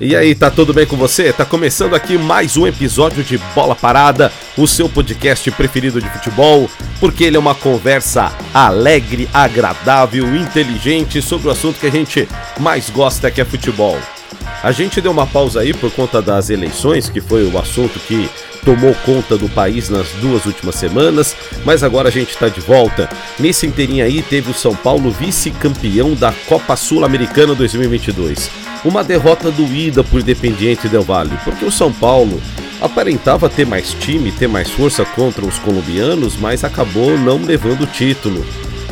E aí, tá tudo bem com você? Tá começando aqui mais um episódio de Bola Parada, o seu podcast preferido de futebol, porque ele é uma conversa alegre, agradável, inteligente sobre o assunto que a gente mais gosta, que é futebol. A gente deu uma pausa aí por conta das eleições, que foi o assunto que tomou conta do país nas duas últimas semanas, mas agora a gente está de volta. Nesse inteirinho aí teve o São Paulo vice-campeão da Copa Sul-Americana 2022. Uma derrota doída por Independiente Del Valle, porque o São Paulo aparentava ter mais time, ter mais força contra os colombianos, mas acabou não levando o título.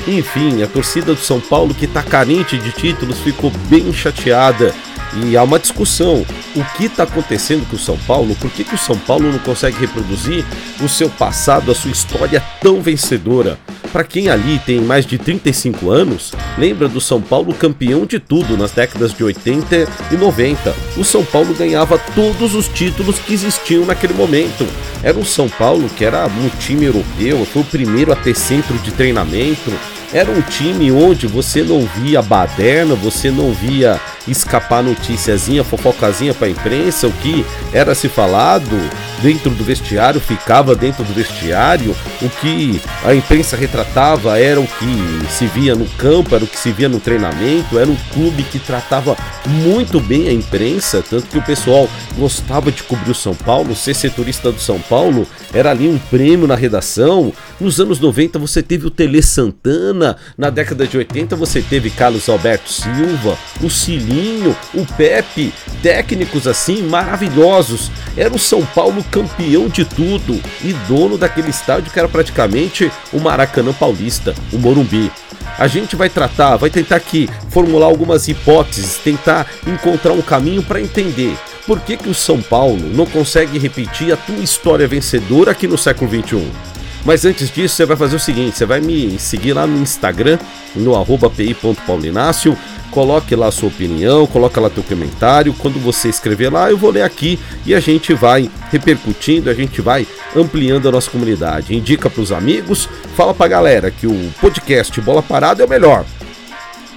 Enfim, a torcida do São Paulo, que está carente de títulos, ficou bem chateada e há uma discussão. O que está acontecendo com o São Paulo? Por que, que o São Paulo não consegue reproduzir o seu passado, a sua história tão vencedora? Para quem ali tem mais de 35 anos, lembra do São Paulo campeão de tudo nas décadas de 80 e 90. O São Paulo ganhava todos os títulos que existiam naquele momento. Era um São Paulo que era um time europeu, foi o primeiro a ter centro de treinamento, era um time onde você não via baderna, você não via escapar noticiazinha, fofocazinha para a imprensa, o que era se falado dentro do vestiário ficava dentro do vestiário, o que a imprensa retratava era o que se via no campo, era o que se via no treinamento, era um clube que tratava muito bem a imprensa, tanto que o pessoal gostava de cobrir o São Paulo, ser setorista do São Paulo era ali um prêmio na redação. Nos anos 90 você teve o Tele Santana, na década de 80 você teve Carlos Alberto Silva, o Cilinho, o Pepe, técnicos assim maravilhosos. Era o São Paulo campeão de tudo e dono daquele estádio que era praticamente o Maracanã Paulista, o Morumbi. A gente vai tratar, vai tentar aqui formular algumas hipóteses, tentar encontrar um caminho para entender por que, que o São Paulo não consegue repetir a tua história vencedora aqui no século 21. Mas antes disso, você vai fazer o seguinte: você vai me seguir lá no Instagram, no pi.paulinácio coloque lá a sua opinião, coloque lá teu comentário. Quando você escrever lá, eu vou ler aqui e a gente vai repercutindo, a gente vai ampliando a nossa comunidade. Indica para os amigos, fala para a galera que o podcast Bola Parada é o melhor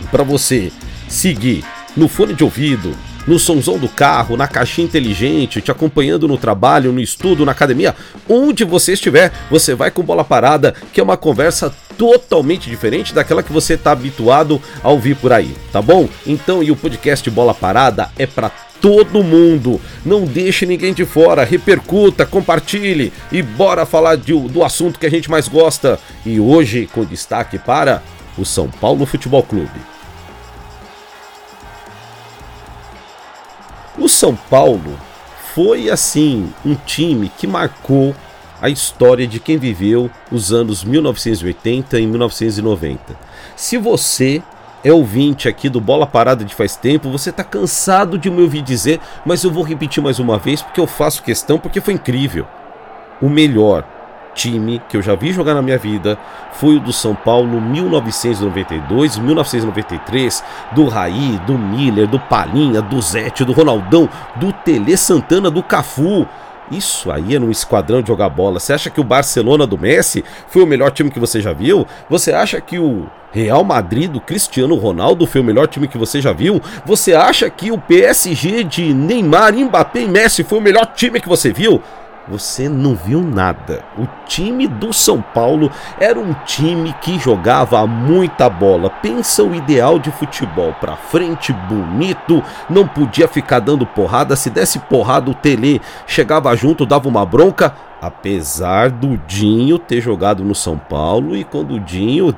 para você seguir no fone de ouvido, no somzão do carro, na caixinha inteligente, te acompanhando no trabalho, no estudo, na academia, onde você estiver, você vai com bola parada, que é uma conversa totalmente diferente daquela que você está habituado a ouvir por aí, tá bom? Então, e o podcast Bola Parada é para todo mundo. Não deixe ninguém de fora, repercuta, compartilhe e bora falar de, do assunto que a gente mais gosta. E hoje com destaque para o São Paulo Futebol Clube. O São Paulo foi assim um time que marcou a história de quem viveu os anos 1980 e 1990. Se você é ouvinte aqui do Bola Parada de faz tempo, você está cansado de me ouvir dizer, mas eu vou repetir mais uma vez porque eu faço questão, porque foi incrível. O melhor time que eu já vi jogar na minha vida foi o do São Paulo 1992, 1993, do Raí, do Miller, do Palinha, do Zete, do Ronaldão, do Tele Santana, do Cafu. Isso aí é um esquadrão de jogar bola. Você acha que o Barcelona do Messi foi o melhor time que você já viu? Você acha que o Real Madrid do Cristiano Ronaldo foi o melhor time que você já viu? Você acha que o PSG de Neymar, Mbappé e Messi foi o melhor time que você viu? Você não viu nada. O time do São Paulo era um time que jogava muita bola. Pensa o ideal de futebol para frente, bonito, não podia ficar dando porrada. Se desse porrada, o Tele chegava junto, dava uma bronca. Apesar do Dinho ter jogado no São Paulo e quando o Dinho.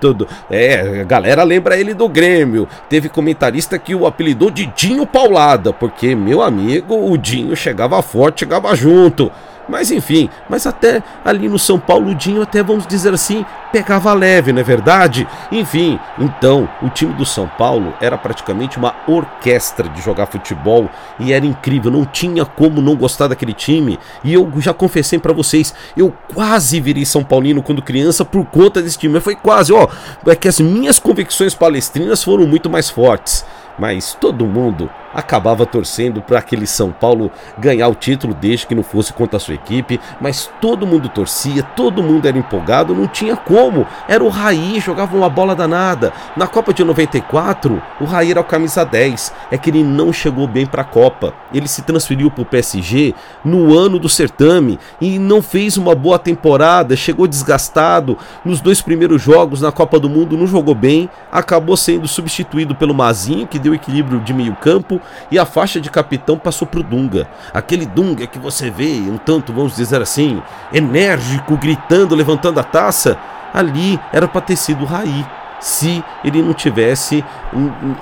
É, a galera lembra ele do Grêmio. Teve comentarista que o apelidou de Dinho Paulada, porque, meu amigo, o Dinho chegava forte, chegava junto. Mas enfim, mas até ali no São Paulo, Dinho até vamos dizer assim, pegava leve, não é verdade? Enfim, então o time do São Paulo era praticamente uma orquestra de jogar futebol e era incrível, não tinha como não gostar daquele time. E eu já confessei para vocês, eu quase virei São Paulino quando criança por conta desse time, foi quase, ó, é que as minhas convicções palestrinas foram muito mais fortes. Mas todo mundo acabava torcendo para aquele São Paulo ganhar o título, desde que não fosse contra a sua equipe, mas todo mundo torcia, todo mundo era empolgado, não tinha como. Era o Raí, jogava uma bola danada. Na Copa de 94, o Raí era o camisa 10, é que ele não chegou bem para a Copa. Ele se transferiu para o PSG no ano do certame e não fez uma boa temporada, chegou desgastado nos dois primeiros jogos na Copa do Mundo, não jogou bem, acabou sendo substituído pelo Mazinho, que deu equilíbrio de meio-campo, e a faixa de capitão passou para o Dunga. Aquele Dunga que você vê, um tanto, vamos dizer assim, enérgico, gritando, levantando a taça, ali era para ter sido o Raí se ele não tivesse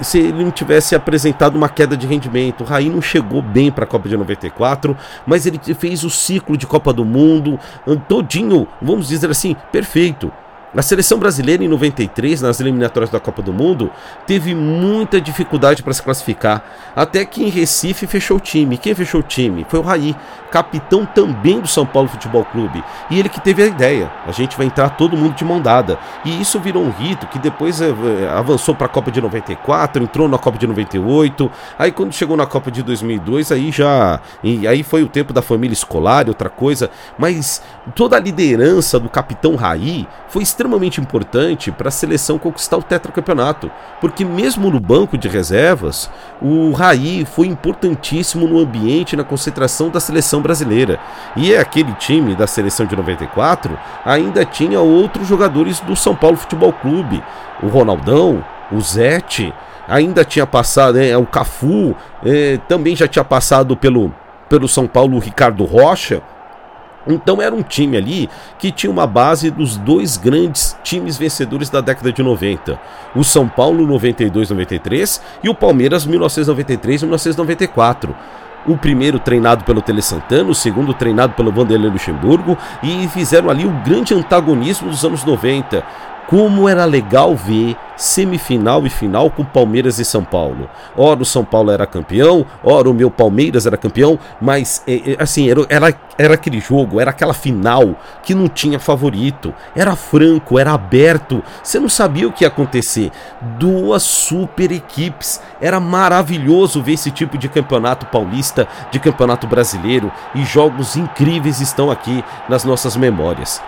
se ele não tivesse apresentado uma queda de rendimento. O Raí não chegou bem para a Copa de 94, mas ele fez o ciclo de Copa do Mundo todinho, vamos dizer assim, perfeito. A seleção brasileira em 93, nas eliminatórias da Copa do Mundo, teve muita dificuldade para se classificar, até que em Recife fechou o time. Quem fechou o time? Foi o Raí, capitão também do São Paulo Futebol Clube. E ele que teve a ideia. A gente vai entrar todo mundo de mão dada. E isso virou um rito que depois é, avançou para a Copa de 94, entrou na Copa de 98. Aí quando chegou na Copa de 2002, aí já e aí foi o tempo da família escolar, outra coisa, mas toda a liderança do capitão Raí foi extremamente importante para a seleção conquistar o tetracampeonato, porque mesmo no banco de reservas, o Raí foi importantíssimo no ambiente, na concentração da seleção brasileira. E é aquele time da seleção de 94 ainda tinha outros jogadores do São Paulo Futebol Clube, o Ronaldão, o Zete, ainda tinha passado, é, o Cafu, é, também já tinha passado pelo pelo São Paulo o Ricardo Rocha, então era um time ali que tinha uma base dos dois grandes times vencedores da década de 90. O São Paulo 92-93 e o Palmeiras 1993-1994. O primeiro treinado pelo Tele Santana, o segundo treinado pelo Vanderlei Luxemburgo e fizeram ali o grande antagonismo dos anos 90. Como era legal ver semifinal e final com Palmeiras e São Paulo. Ora o São Paulo era campeão, ora o meu Palmeiras era campeão, mas é, é, assim, era, era, era aquele jogo, era aquela final que não tinha favorito. Era franco, era aberto, você não sabia o que ia acontecer. Duas super equipes. Era maravilhoso ver esse tipo de campeonato paulista, de campeonato brasileiro, e jogos incríveis estão aqui nas nossas memórias.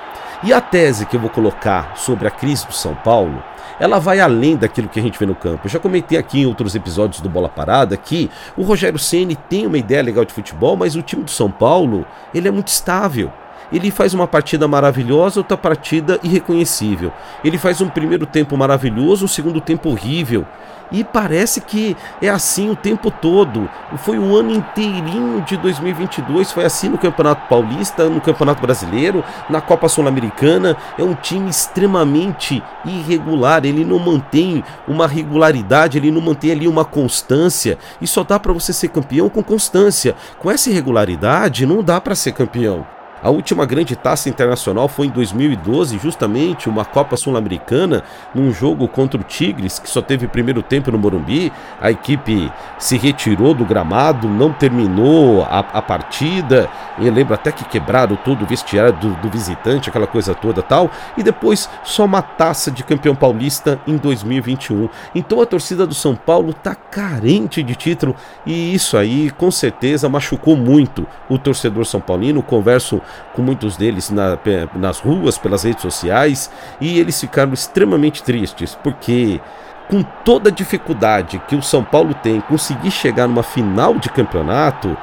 E a tese que eu vou colocar sobre a crise do São Paulo, ela vai além daquilo que a gente vê no campo. Eu já comentei aqui em outros episódios do Bola Parada que o Rogério Ceni tem uma ideia legal de futebol, mas o time do São Paulo, ele é muito estável. Ele faz uma partida maravilhosa, outra partida irreconhecível. Ele faz um primeiro tempo maravilhoso, um segundo tempo horrível. E parece que é assim o tempo todo. Foi o ano inteirinho de 2022, foi assim no Campeonato Paulista, no Campeonato Brasileiro, na Copa Sul-Americana. É um time extremamente irregular, ele não mantém uma regularidade, ele não mantém ali uma constância. E só dá para você ser campeão com constância. Com essa irregularidade, não dá para ser campeão. A última grande taça internacional foi em 2012, justamente uma Copa Sul-Americana, num jogo contra o Tigres, que só teve primeiro tempo no Morumbi. A equipe se retirou do gramado, não terminou a, a partida. Eu lembro até que quebraram todo o vestiário do, do visitante, aquela coisa toda tal. E depois só uma taça de campeão paulista em 2021. Então a torcida do São Paulo tá carente de título e isso aí com certeza machucou muito o torcedor são paulino. Converso com muitos deles na, nas ruas, pelas redes sociais, e eles ficaram extremamente tristes, porque com toda a dificuldade que o São Paulo tem conseguir chegar numa final de campeonato,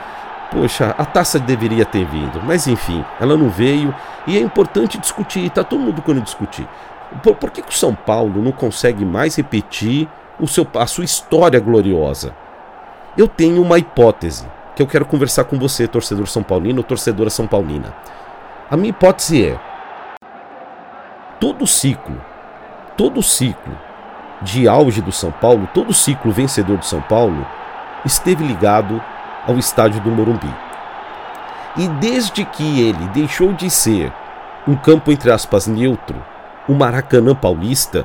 poxa, a taça deveria ter vindo, mas enfim, ela não veio e é importante discutir, está todo mundo querendo discutir. Por, por que, que o São Paulo não consegue mais repetir o seu, a sua história gloriosa? Eu tenho uma hipótese que eu quero conversar com você, torcedor São Paulino ou torcedora São Paulina. A minha hipótese é: todo ciclo, todo ciclo de auge do São Paulo, todo ciclo vencedor do São Paulo, esteve ligado ao estádio do Morumbi. E desde que ele deixou de ser um campo entre aspas neutro, o Maracanã paulista,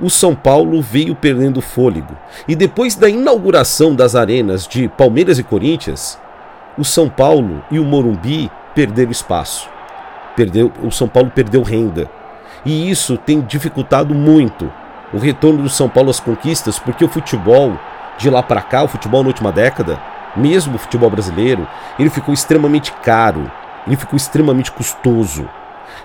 o São Paulo veio perdendo fôlego. E depois da inauguração das arenas de Palmeiras e Corinthians, o São Paulo e o Morumbi perderam espaço. Perdeu, o São Paulo perdeu renda. E isso tem dificultado muito o retorno do São Paulo às conquistas, porque o futebol De lá para cá, o futebol na última década, mesmo o futebol brasileiro, ele ficou extremamente caro, ele ficou extremamente custoso.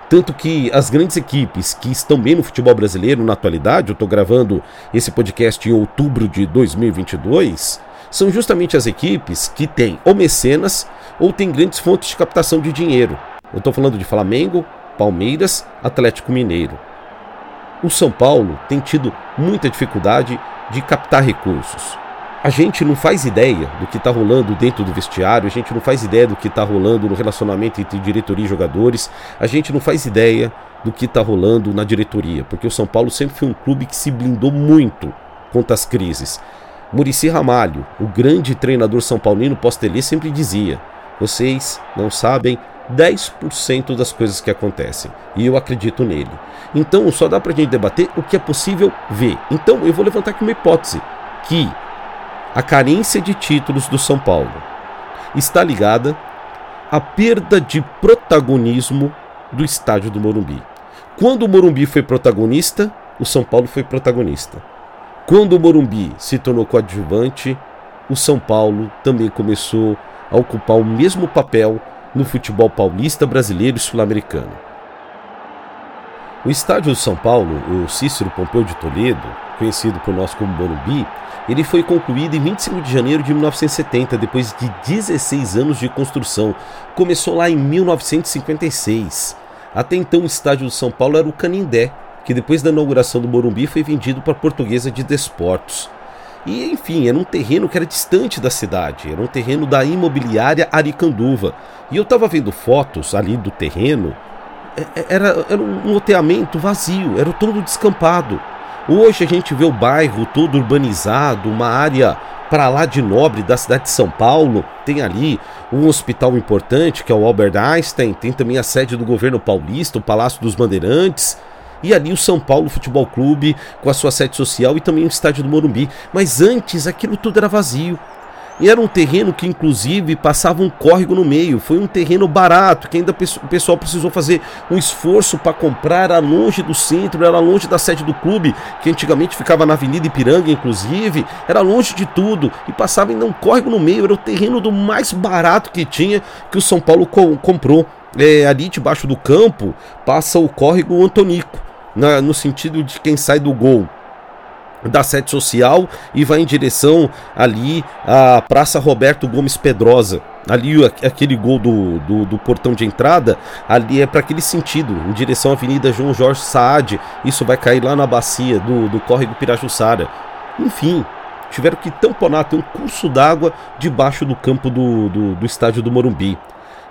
Tanto que as grandes equipes que estão bem no futebol brasileiro na atualidade, eu estou gravando esse podcast em outubro de 2022, são justamente as equipes que têm ou mecenas ou têm grandes fontes de captação de dinheiro. Eu estou falando de Flamengo, Palmeiras, Atlético Mineiro. O São Paulo tem tido muita dificuldade de captar recursos. A gente não faz ideia do que está rolando dentro do vestiário, a gente não faz ideia do que está rolando no relacionamento entre diretoria e jogadores, a gente não faz ideia do que está rolando na diretoria, porque o São Paulo sempre foi um clube que se blindou muito contra as crises. Murici Ramalho, o grande treinador são paulino pós-Tele, sempre dizia: vocês não sabem 10% das coisas que acontecem. E eu acredito nele. Então só dá pra gente debater o que é possível ver. Então eu vou levantar aqui uma hipótese: que a carência de títulos do São Paulo está ligada à perda de protagonismo do estádio do Morumbi. Quando o Morumbi foi protagonista, o São Paulo foi protagonista. Quando o Morumbi se tornou coadjuvante, o São Paulo também começou a ocupar o mesmo papel no futebol paulista, brasileiro e sul-americano. O estádio do São Paulo, o Cícero Pompeu de Toledo, conhecido por nós como Morumbi, ele foi concluído em 25 de janeiro de 1970, depois de 16 anos de construção. Começou lá em 1956. Até então o estádio do São Paulo era o Canindé, que depois da inauguração do Morumbi foi vendido para a Portuguesa de Desportos. E enfim, era um terreno que era distante da cidade, era um terreno da imobiliária Aricanduva. E eu estava vendo fotos ali do terreno, é, é, era, era um loteamento vazio, era todo descampado. Hoje a gente vê o bairro todo urbanizado, uma área para lá de nobre da cidade de São Paulo. Tem ali um hospital importante que é o Albert Einstein, tem também a sede do governo paulista, o Palácio dos Bandeirantes e ali o São Paulo Futebol Clube com a sua sede social e também o estádio do Morumbi. Mas antes aquilo tudo era vazio. E era um terreno que, inclusive, passava um córrego no meio. Foi um terreno barato, que ainda o pessoal precisou fazer um esforço para comprar. Era longe do centro, era longe da sede do clube, que antigamente ficava na Avenida Ipiranga, inclusive. Era longe de tudo. E passava ainda um córrego no meio. Era o terreno do mais barato que tinha que o São Paulo co comprou. É, ali debaixo do campo passa o córrego Antonico na, no sentido de quem sai do gol da sede social e vai em direção ali à Praça Roberto Gomes Pedrosa. Ali aquele gol do, do, do portão de entrada, ali é para aquele sentido, em direção à Avenida João Jorge Saad. Isso vai cair lá na bacia do, do córrego Pirajussara. Enfim, tiveram que tamponar, ter um curso d'água debaixo do campo do, do, do estádio do Morumbi.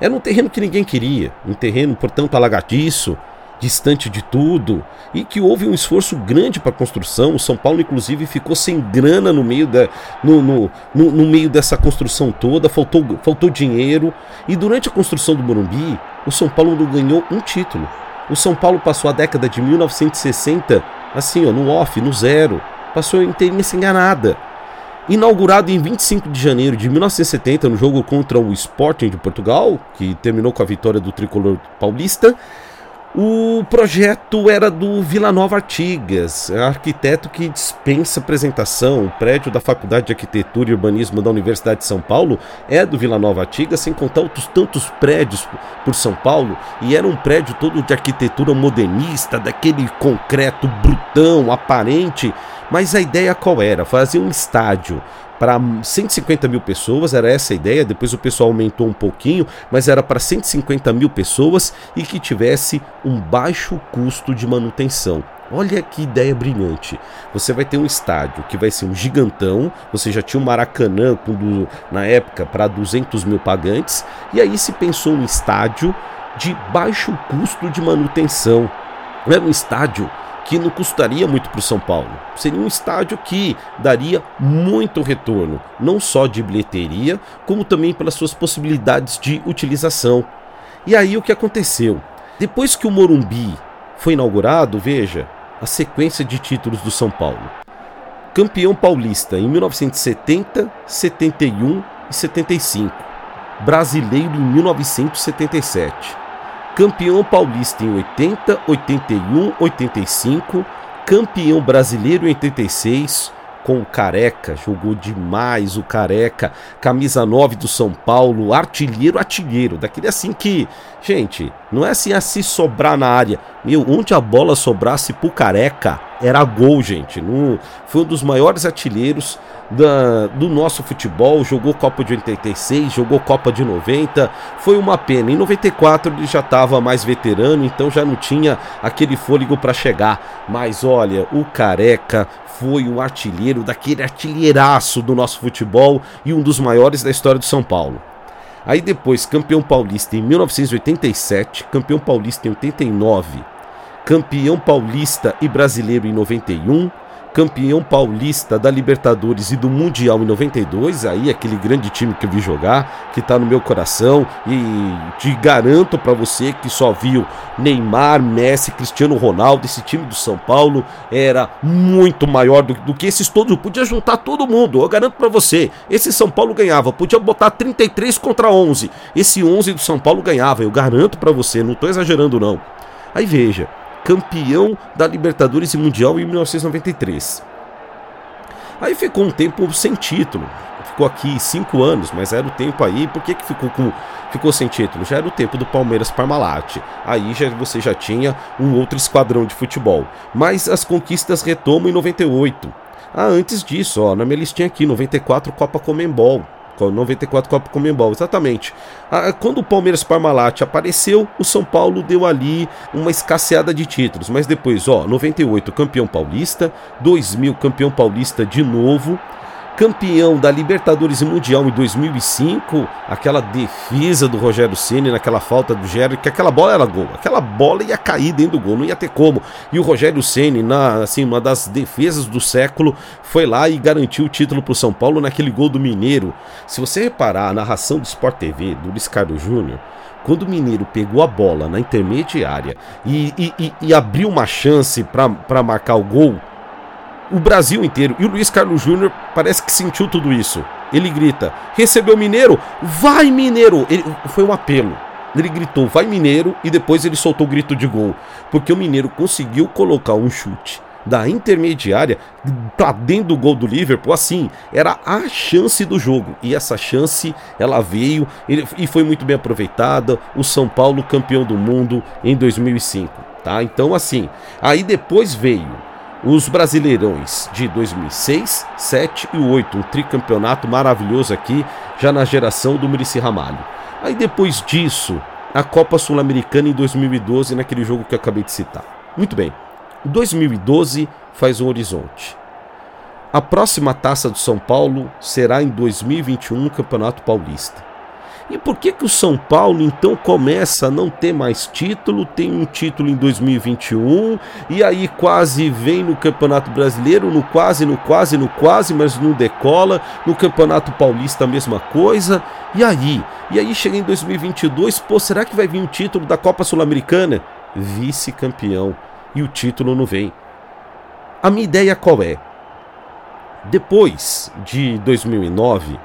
Era um terreno que ninguém queria, um terreno, portanto, alagadiço, distante de tudo, e que houve um esforço grande para a construção. O São Paulo, inclusive, ficou sem grana no meio, da, no, no, no, no, meio dessa construção toda, faltou, faltou dinheiro. E durante a construção do Morumbi, o São Paulo não ganhou um título. O São Paulo passou a década de 1960 assim, ó, no off, no zero. Passou inteirinha sem ganhar nada. Inaugurado em 25 de janeiro de 1970 no jogo contra o Sporting de Portugal, que terminou com a vitória do tricolor paulista, o projeto era do Vila Nova Artigas, arquiteto que dispensa apresentação. O prédio da Faculdade de Arquitetura e Urbanismo da Universidade de São Paulo é do Vila Nova Artigas, sem contar outros tantos prédios por São Paulo. E era um prédio todo de arquitetura modernista, daquele concreto brutão, aparente. Mas a ideia qual era? Fazer um estádio para 150 mil pessoas, era essa a ideia. Depois o pessoal aumentou um pouquinho, mas era para 150 mil pessoas e que tivesse um baixo custo de manutenção. Olha que ideia brilhante. Você vai ter um estádio que vai ser um gigantão. Você já tinha um Maracanã na época para 200 mil pagantes. E aí se pensou um estádio de baixo custo de manutenção. Era um estádio que não custaria muito para o São Paulo. Seria um estádio que daria muito retorno, não só de bilheteria, como também pelas suas possibilidades de utilização. E aí o que aconteceu? Depois que o Morumbi foi inaugurado, veja a sequência de títulos do São Paulo. Campeão paulista em 1970, 71 e 75. Brasileiro em 1977 campeão paulista em 80, 81, 85, campeão brasileiro em 86, com o Careca, jogou demais o Careca, camisa 9 do São Paulo, artilheiro, artilheiro, daquele assim que, gente, não é assim assim sobrar na área. Meu, onde a bola sobrasse pro Careca, era gol, gente. No, foi um dos maiores artilheiros da, do nosso futebol. Jogou Copa de 86, jogou Copa de 90. Foi uma pena. Em 94 ele já estava mais veterano, então já não tinha aquele fôlego para chegar. Mas olha, o Careca foi um artilheiro daquele artilheiraço do nosso futebol e um dos maiores da história do São Paulo. Aí depois, campeão paulista em 1987, campeão paulista em 89 campeão paulista e brasileiro em 91, campeão paulista da Libertadores e do Mundial em 92, aí aquele grande time que eu vi jogar, que tá no meu coração e te garanto para você que só viu Neymar, Messi, Cristiano Ronaldo, esse time do São Paulo era muito maior do, do que esses todos, podia juntar todo mundo, eu garanto para você, esse São Paulo ganhava, podia botar 33 contra 11, esse 11 do São Paulo ganhava, eu garanto para você, não tô exagerando não. Aí veja, campeão da Libertadores e Mundial em 1993. Aí ficou um tempo sem título. Ficou aqui cinco anos, mas era o tempo aí. Por que, que ficou, com, ficou sem título? Já era o tempo do Palmeiras Parmalat. Aí já, você já tinha um outro esquadrão de futebol. Mas as conquistas retomam em 98. Ah, antes disso, ó, na minha listinha aqui, 94 Copa Comembol. 94 Copa Comembol, exatamente. Ah, quando o Palmeiras Parmalat apareceu, o São Paulo deu ali uma escasseada de títulos, mas depois, ó, 98 campeão paulista, 2000 campeão paulista de novo, campeão da Libertadores e Mundial em 2005, aquela defesa do Rogério Ceni naquela falta do Gério, que aquela bola era gol, aquela bola ia cair dentro do gol, não ia ter como. E o Rogério Ceni, na assim, uma das defesas do século, foi lá e garantiu o título para o São Paulo naquele gol do Mineiro. Se você reparar a narração do Sport TV do Luiz Carlos Júnior, quando o Mineiro pegou a bola na intermediária e, e, e, e abriu uma chance para marcar o gol, o Brasil inteiro. E o Luiz Carlos Júnior parece que sentiu tudo isso. Ele grita: recebeu Mineiro? Vai, Mineiro! Ele, foi um apelo. Ele gritou: vai, Mineiro! E depois ele soltou o grito de gol. Porque o Mineiro conseguiu colocar um chute da intermediária para dentro do gol do Liverpool, assim, era a chance do jogo. E essa chance, ela veio ele, e foi muito bem aproveitada. O São Paulo campeão do mundo em 2005, tá? Então, assim, aí depois veio os Brasileirões de 2006, 7 e 8, um tricampeonato maravilhoso aqui, já na geração do Murici Ramalho. Aí depois disso, a Copa Sul-Americana em 2012, naquele jogo que eu acabei de citar. Muito bem, 2012 faz um horizonte. A próxima taça do São Paulo será em 2021 Campeonato Paulista. E por que que o São Paulo então começa a não ter mais título? Tem um título em 2021 e aí quase vem no Campeonato Brasileiro, no quase, no quase, no quase, mas não decola. No Campeonato Paulista a mesma coisa. E aí? E aí chega em 2022, pô, será que vai vir o título da Copa Sul-Americana? Vice-campeão e o título não vem. A minha ideia qual é? Depois de 2009,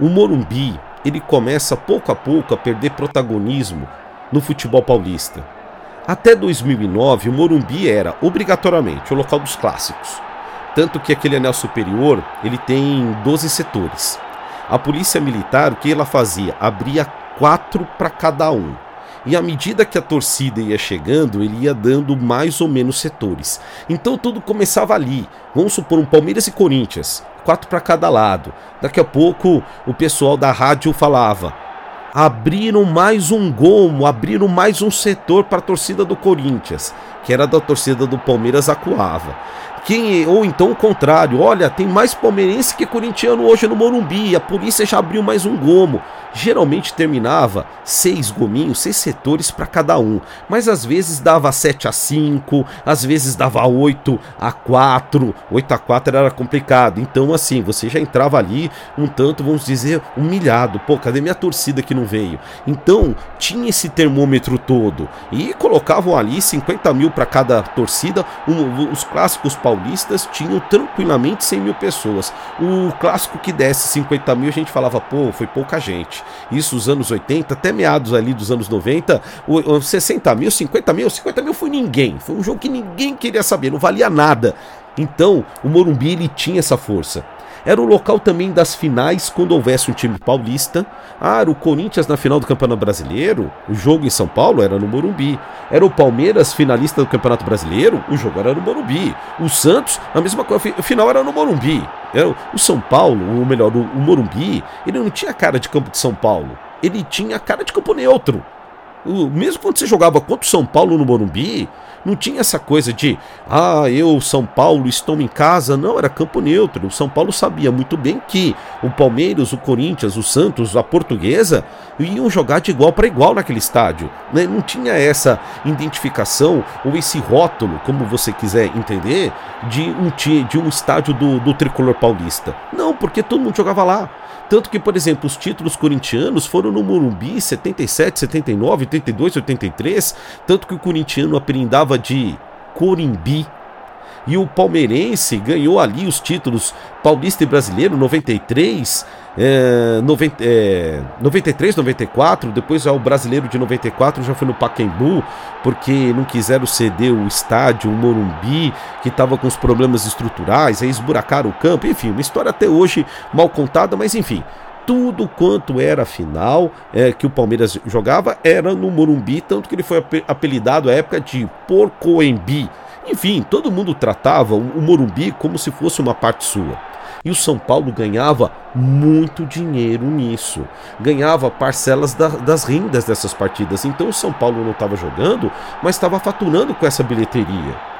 o Morumbi ele começa pouco a pouco a perder protagonismo no futebol paulista. Até 2009, o Morumbi era obrigatoriamente o local dos clássicos. Tanto que aquele anel superior, ele tem 12 setores. A polícia militar, o que ela fazia? Abria quatro para cada um. E à medida que a torcida ia chegando, ele ia dando mais ou menos setores. Então tudo começava ali. Vamos supor um Palmeiras e Corinthians, quatro para cada lado. Daqui a pouco o pessoal da rádio falava: abriram mais um gomo, abriram mais um setor para a torcida do Corinthians, que era da torcida do Palmeiras acuava. Quem, ou então o contrário, olha, tem mais palmeirense que corintiano hoje no Morumbi, a polícia já abriu mais um gomo geralmente terminava seis gominhos, seis setores para cada um, mas às vezes dava 7 a 5, às vezes dava 8 a 4, 8 a 4 era complicado. Então assim, você já entrava ali um tanto, vamos dizer, humilhado. Pô, cadê minha torcida que não veio? Então tinha esse termômetro todo e colocavam ali 50 mil para cada torcida. Um, os clássicos paulistas tinham tranquilamente 100 mil pessoas. O clássico que desse 50 mil a gente falava, pô, foi pouca gente. Isso nos anos 80, até meados ali dos anos 90, o, o 60 mil, 50 mil, 50 mil foi ninguém. Foi um jogo que ninguém queria saber, não valia nada. Então, o Morumbi ele tinha essa força. Era o local também das finais quando houvesse um time paulista. Ah, o Corinthians na final do Campeonato Brasileiro, o jogo em São Paulo era no Morumbi. Era o Palmeiras finalista do Campeonato Brasileiro, o jogo era no Morumbi. O Santos, a mesma coisa, o final era no Morumbi. Era o São Paulo, ou melhor, o, o Morumbi, ele não tinha cara de campo de São Paulo. Ele tinha cara de campo neutro. O, mesmo quando você jogava contra o São Paulo no Morumbi, não tinha essa coisa de, ah, eu, São Paulo, estou em casa. Não, era campo neutro. O São Paulo sabia muito bem que o Palmeiras, o Corinthians, o Santos, a Portuguesa iam jogar de igual para igual naquele estádio. Né? Não tinha essa identificação ou esse rótulo, como você quiser entender, de um, de um estádio do, do tricolor paulista. Não, porque todo mundo jogava lá. Tanto que, por exemplo, os títulos corintianos foram no Morumbi 77, 79, 82, 83. Tanto que o corintiano aprendava de Corimbi. E o palmeirense ganhou ali os títulos paulista e brasileiro 93, é, 90, é, 93, 94, depois o brasileiro de 94 já foi no Pacaembu, porque não quiseram ceder o estádio, o Morumbi, que estava com os problemas estruturais, aí esburacaram o campo, enfim, uma história até hoje mal contada, mas enfim, tudo quanto era final é, que o Palmeiras jogava era no Morumbi, tanto que ele foi apelidado à época de Porcoembi. Enfim, todo mundo tratava o Morumbi como se fosse uma parte sua. E o São Paulo ganhava muito dinheiro nisso. Ganhava parcelas da, das rendas dessas partidas. Então o São Paulo não estava jogando, mas estava faturando com essa bilheteria.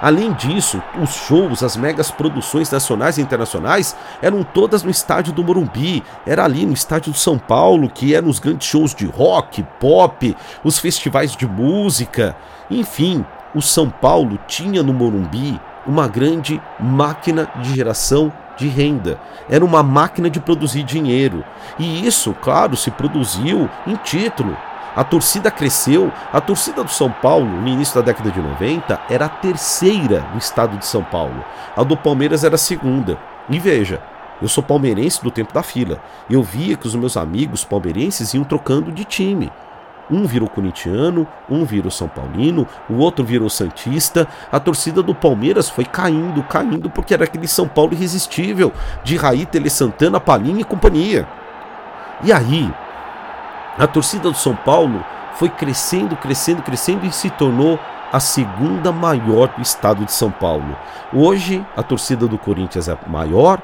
Além disso, os shows, as megas produções nacionais e internacionais eram todas no estádio do Morumbi. Era ali no estádio do São Paulo que eram os grandes shows de rock, pop, os festivais de música. Enfim, o São Paulo tinha no Morumbi uma grande máquina de geração de renda. Era uma máquina de produzir dinheiro. E isso, claro, se produziu em título. A torcida cresceu. A torcida do São Paulo, no início da década de 90, era a terceira do estado de São Paulo. A do Palmeiras era a segunda. E veja, eu sou palmeirense do tempo da fila. Eu via que os meus amigos palmeirenses iam trocando de time. Um virou corintiano, um virou São Paulino, o outro virou Santista. A torcida do Palmeiras foi caindo, caindo, porque era aquele São Paulo irresistível, de Raí, Tele Santana, Palinha e companhia. E aí, a torcida do São Paulo foi crescendo, crescendo, crescendo e se tornou a segunda maior do estado de São Paulo. Hoje, a torcida do Corinthians é maior,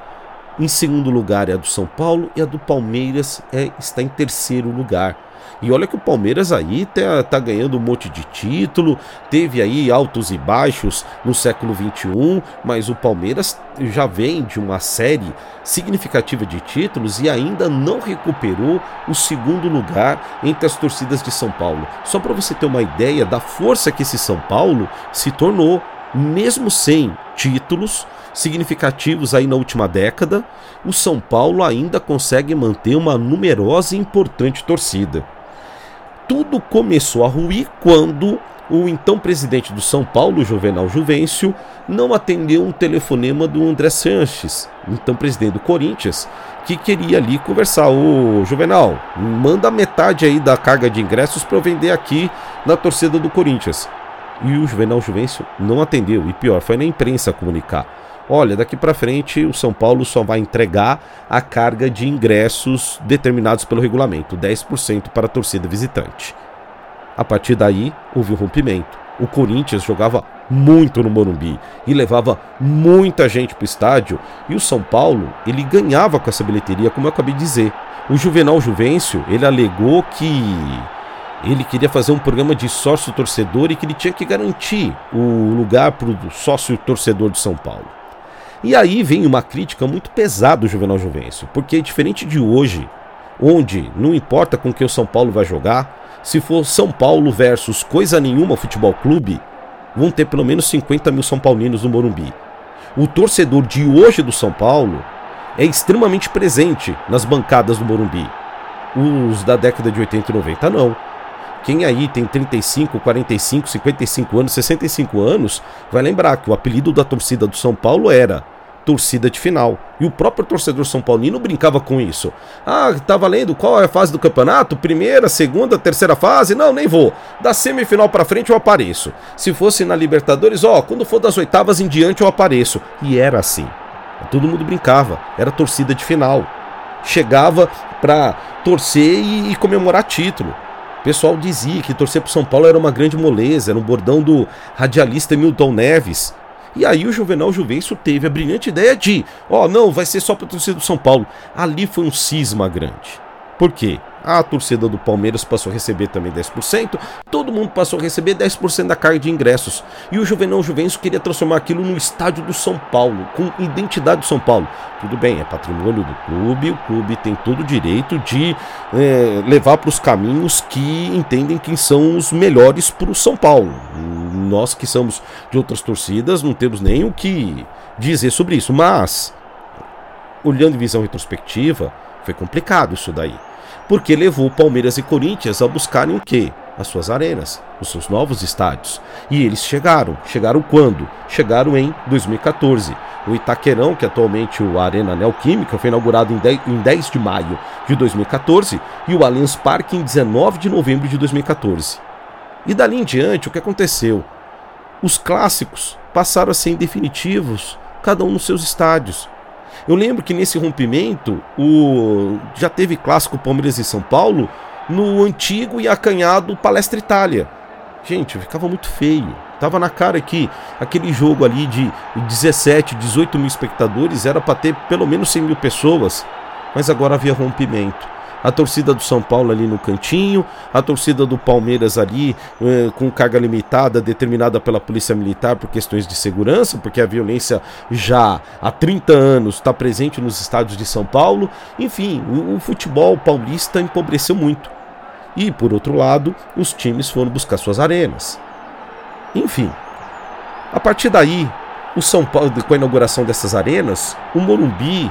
em segundo lugar é a do São Paulo e a do Palmeiras é, está em terceiro lugar. E olha que o Palmeiras aí tá, tá ganhando um monte de título, teve aí altos e baixos no século 21, mas o Palmeiras já vem de uma série significativa de títulos e ainda não recuperou o segundo lugar entre as torcidas de São Paulo. Só para você ter uma ideia da força que esse São Paulo se tornou, mesmo sem títulos significativos aí na última década, o São Paulo ainda consegue manter uma numerosa e importante torcida tudo começou a ruir quando o então presidente do São Paulo, Juvenal Juvencio, não atendeu um telefonema do André Sanches, então presidente do Corinthians, que queria ali conversar. Ô Juvenal, manda metade aí da carga de ingressos para vender aqui na torcida do Corinthians. E o Juvenal Juvencio não atendeu, e pior, foi na imprensa comunicar olha, daqui para frente o São Paulo só vai entregar a carga de ingressos determinados pelo regulamento, 10% para a torcida visitante. A partir daí, houve um rompimento. O Corinthians jogava muito no Morumbi e levava muita gente para o estádio, e o São Paulo, ele ganhava com essa bilheteria, como eu acabei de dizer. O Juvenal Juvencio, ele alegou que ele queria fazer um programa de sócio torcedor e que ele tinha que garantir o lugar para o sócio torcedor de São Paulo. E aí vem uma crítica muito pesada do Juvenal Juvencio, porque diferente de hoje, onde não importa com que o São Paulo vai jogar, se for São Paulo versus coisa nenhuma futebol clube, vão ter pelo menos 50 mil São Paulinos no Morumbi. O torcedor de hoje do São Paulo é extremamente presente nas bancadas do Morumbi. Os da década de 80 e 90 não. Quem aí tem 35, 45, 55 anos, 65 anos, vai lembrar que o apelido da torcida do São Paulo era torcida de final. E o próprio torcedor São Paulino brincava com isso. Ah, tá valendo qual é a fase do campeonato? Primeira, segunda, terceira fase? Não, nem vou. Da semifinal para frente eu apareço. Se fosse na Libertadores, ó, quando for das oitavas em diante eu apareço. E era assim. Todo mundo brincava, era torcida de final. Chegava pra torcer e, e comemorar título. O pessoal dizia que torcer pro São Paulo era uma grande moleza, era um bordão do radialista Milton Neves. E aí o Juvenal Juvencio teve a brilhante ideia de, ó, oh, não, vai ser só para torcida do São Paulo. Ali foi um cisma grande. Por quê? A torcida do Palmeiras passou a receber também 10%, todo mundo passou a receber 10% da carga de ingressos. E o Juvenal Juvencio queria transformar aquilo no estádio do São Paulo, com identidade do São Paulo. Tudo bem, é patrimônio do clube, o clube tem todo o direito de é, levar para os caminhos que entendem que são os melhores para o São Paulo. Nós que somos de outras torcidas não temos nem o que dizer sobre isso, mas olhando em visão retrospectiva, foi complicado isso daí porque levou Palmeiras e Corinthians a buscarem o quê? As suas arenas, os seus novos estádios. E eles chegaram. Chegaram quando? Chegaram em 2014. O Itaquerão, que atualmente o Arena Neoquímica, foi inaugurado em 10, em 10 de maio de 2014 e o Allianz Parque em 19 de novembro de 2014. E dali em diante, o que aconteceu? Os clássicos passaram a ser definitivos, cada um nos seus estádios. Eu lembro que nesse rompimento, o já teve clássico Palmeiras e São Paulo no antigo e acanhado Palestra Itália. Gente, ficava muito feio. Tava na cara que aquele jogo ali de 17, 18 mil espectadores era para ter pelo menos 100 mil pessoas. Mas agora havia rompimento a torcida do São Paulo ali no cantinho, a torcida do Palmeiras ali eh, com carga limitada determinada pela Polícia Militar por questões de segurança, porque a violência já há 30 anos está presente nos estádios de São Paulo. Enfim, o, o futebol paulista empobreceu muito. E por outro lado, os times foram buscar suas arenas. Enfim, a partir daí, o São Paulo, com a inauguração dessas arenas, o Morumbi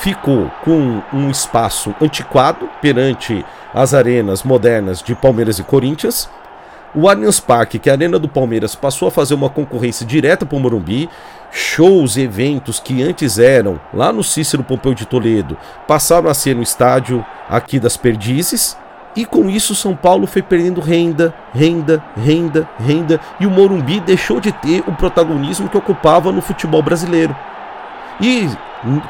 ficou com um espaço antiquado perante as arenas modernas de Palmeiras e Corinthians. O Allianz Parque, que é a arena do Palmeiras, passou a fazer uma concorrência direta para o Morumbi. Shows e eventos que antes eram lá no Cícero Pompeu de Toledo passaram a ser no estádio aqui das Perdizes. E com isso São Paulo foi perdendo renda, renda, renda, renda, e o Morumbi deixou de ter o protagonismo que ocupava no futebol brasileiro. E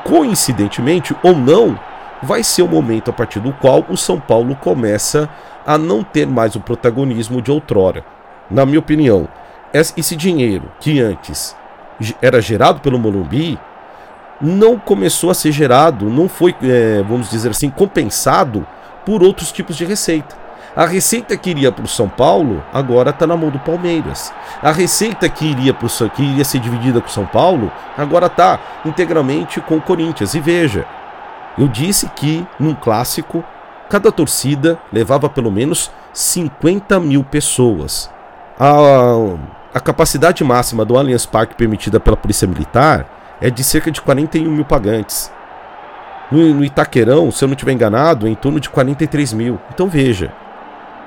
coincidentemente ou não, vai ser o momento a partir do qual o São Paulo começa a não ter mais o protagonismo de outrora. Na minha opinião, esse dinheiro que antes era gerado pelo Morumbi não começou a ser gerado, não foi, é, vamos dizer assim, compensado por outros tipos de receita. A receita que iria para o São Paulo agora está na mão do Palmeiras. A receita que iria para o que iria ser dividida com o São Paulo agora está integralmente com o Corinthians. E veja, eu disse que num clássico cada torcida levava pelo menos 50 mil pessoas. A, a capacidade máxima do Allianz Parque permitida pela Polícia Militar é de cerca de 41 mil pagantes. No, no Itaquerão, se eu não estiver enganado, é em torno de 43 mil. Então veja,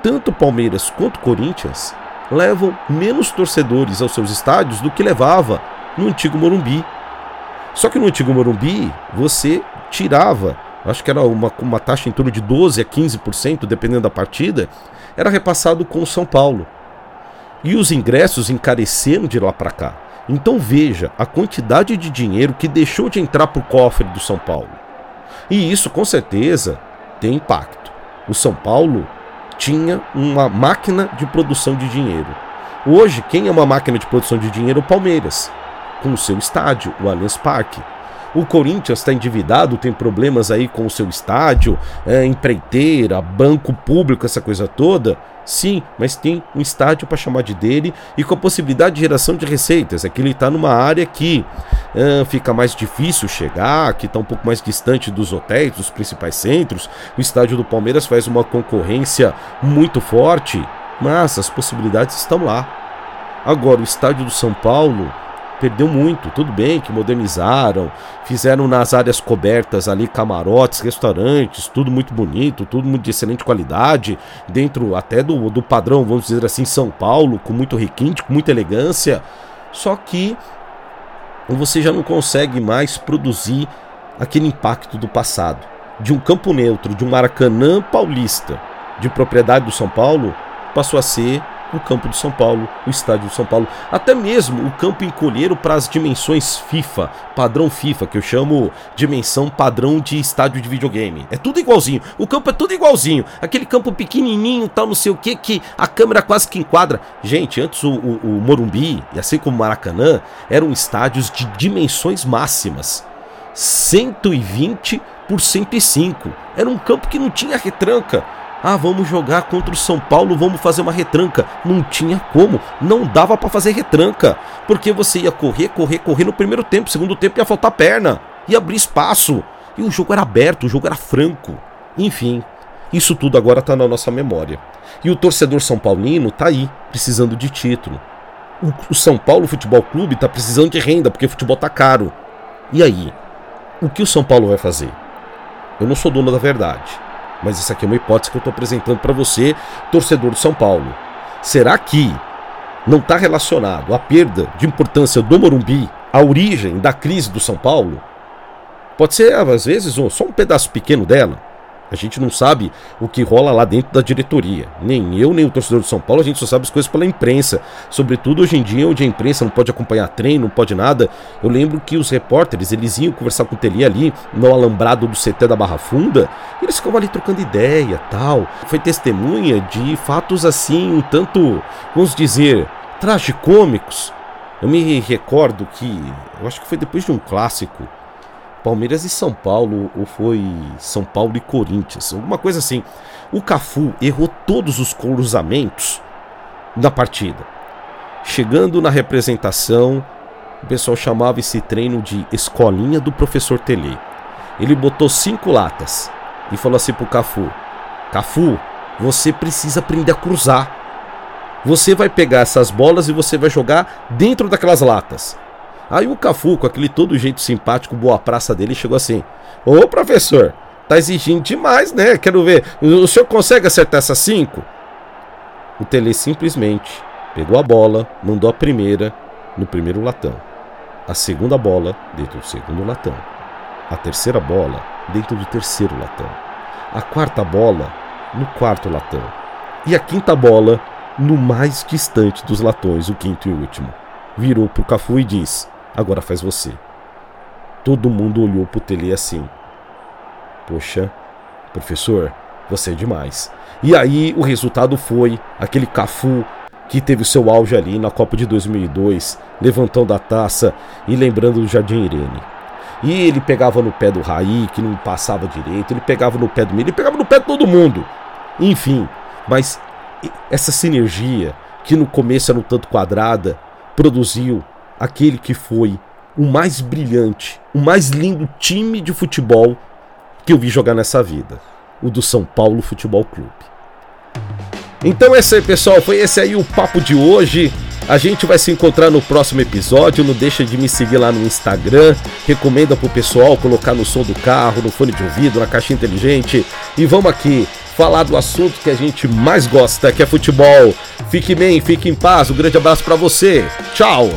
tanto Palmeiras quanto Corinthians levam menos torcedores aos seus estádios do que levava no antigo Morumbi. Só que no antigo Morumbi você tirava, acho que era uma, uma taxa em torno de 12 a 15%, dependendo da partida, era repassado com o São Paulo. E os ingressos encareceram de lá para cá. Então veja a quantidade de dinheiro que deixou de entrar para o cofre do São Paulo. E isso com certeza tem impacto. O São Paulo tinha uma máquina de produção de dinheiro. Hoje, quem é uma máquina de produção de dinheiro é o Palmeiras, com o seu estádio, o Allianz Parque. O Corinthians está endividado, tem problemas aí com o seu estádio, é, empreiteira, banco público, essa coisa toda. Sim, mas tem um estádio para chamar de dele e com a possibilidade de geração de receitas. É que ele está numa área que uh, fica mais difícil chegar, que está um pouco mais distante dos hotéis, dos principais centros. O estádio do Palmeiras faz uma concorrência muito forte, mas as possibilidades estão lá. Agora, o estádio do São Paulo perdeu muito. Tudo bem que modernizaram, fizeram nas áreas cobertas ali camarotes, restaurantes, tudo muito bonito, tudo de excelente qualidade, dentro até do, do padrão, vamos dizer assim, São Paulo, com muito requinte, com muita elegância. Só que você já não consegue mais produzir aquele impacto do passado. De um campo neutro, de um Maracanã paulista, de propriedade do São Paulo, passou a ser o campo do São Paulo, o estádio do São Paulo, até mesmo o campo encolheiro para as dimensões FIFA, padrão FIFA, que eu chamo dimensão padrão de estádio de videogame. É tudo igualzinho, o campo é tudo igualzinho, aquele campo pequenininho, tal, não sei o que, que a câmera quase que enquadra. Gente, antes o, o, o Morumbi, e assim como o Maracanã, eram estádios de dimensões máximas. 120 por 105. Era um campo que não tinha retranca. Ah, vamos jogar contra o São Paulo, vamos fazer uma retranca. Não tinha como, não dava para fazer retranca, porque você ia correr, correr, correr no primeiro tempo, segundo tempo ia faltar perna, ia abrir espaço. E o jogo era aberto, o jogo era franco. Enfim, isso tudo agora tá na nossa memória. E o torcedor são paulino tá aí, precisando de título. O São Paulo Futebol Clube tá precisando de renda, porque o futebol tá caro. E aí? O que o São Paulo vai fazer? Eu não sou dono da verdade. Mas isso aqui é uma hipótese que eu estou apresentando para você, torcedor do São Paulo. Será que não está relacionado a perda de importância do Morumbi à origem da crise do São Paulo? Pode ser, às vezes, só um pedaço pequeno dela. A gente não sabe o que rola lá dentro da diretoria. Nem eu, nem o torcedor de São Paulo, a gente só sabe as coisas pela imprensa. Sobretudo hoje em dia, onde a imprensa não pode acompanhar treino, não pode nada. Eu lembro que os repórteres, eles iam conversar com o Teli ali, no alambrado do CT da Barra Funda, e eles ficavam ali trocando ideia tal. Foi testemunha de fatos assim, um tanto, vamos dizer, tragicômicos. Eu me recordo que, eu acho que foi depois de um clássico, Palmeiras e São Paulo, ou foi São Paulo e Corinthians, alguma coisa assim. O Cafu errou todos os cruzamentos da partida. Chegando na representação, o pessoal chamava esse treino de escolinha do professor Tele. Ele botou cinco latas e falou assim pro Cafu: Cafu, você precisa aprender a cruzar. Você vai pegar essas bolas e você vai jogar dentro daquelas latas. Aí o Cafu, com aquele todo jeito simpático, boa praça dele, chegou assim: Ô professor, tá exigindo demais, né? Quero ver. O senhor consegue acertar essas cinco? O Tele simplesmente pegou a bola, mandou a primeira no primeiro latão, a segunda bola dentro do segundo latão, a terceira bola dentro do terceiro latão, a quarta bola no quarto latão e a quinta bola no mais distante dos latões, o quinto e último. Virou pro Cafu e disse: Agora faz você. Todo mundo olhou pro Tele assim. Poxa, professor, você é demais. E aí o resultado foi aquele Cafu que teve o seu auge ali na Copa de 2002, levantando a taça e lembrando do Jardim Irene. E ele pegava no pé do Raí, que não passava direito, ele pegava no pé do Milho, ele pegava no pé de todo mundo. Enfim, mas essa sinergia, que no começo era um tanto quadrada, produziu aquele que foi o mais brilhante, o mais lindo time de futebol que eu vi jogar nessa vida, o do São Paulo Futebol Clube. Então é isso aí, pessoal, foi esse aí o papo de hoje. A gente vai se encontrar no próximo episódio. Não deixa de me seguir lá no Instagram. Recomenda pro pessoal colocar no som do carro, no fone de ouvido, na caixa inteligente. E vamos aqui falar do assunto que a gente mais gosta, que é futebol. Fique bem, fique em paz. Um grande abraço para você. Tchau.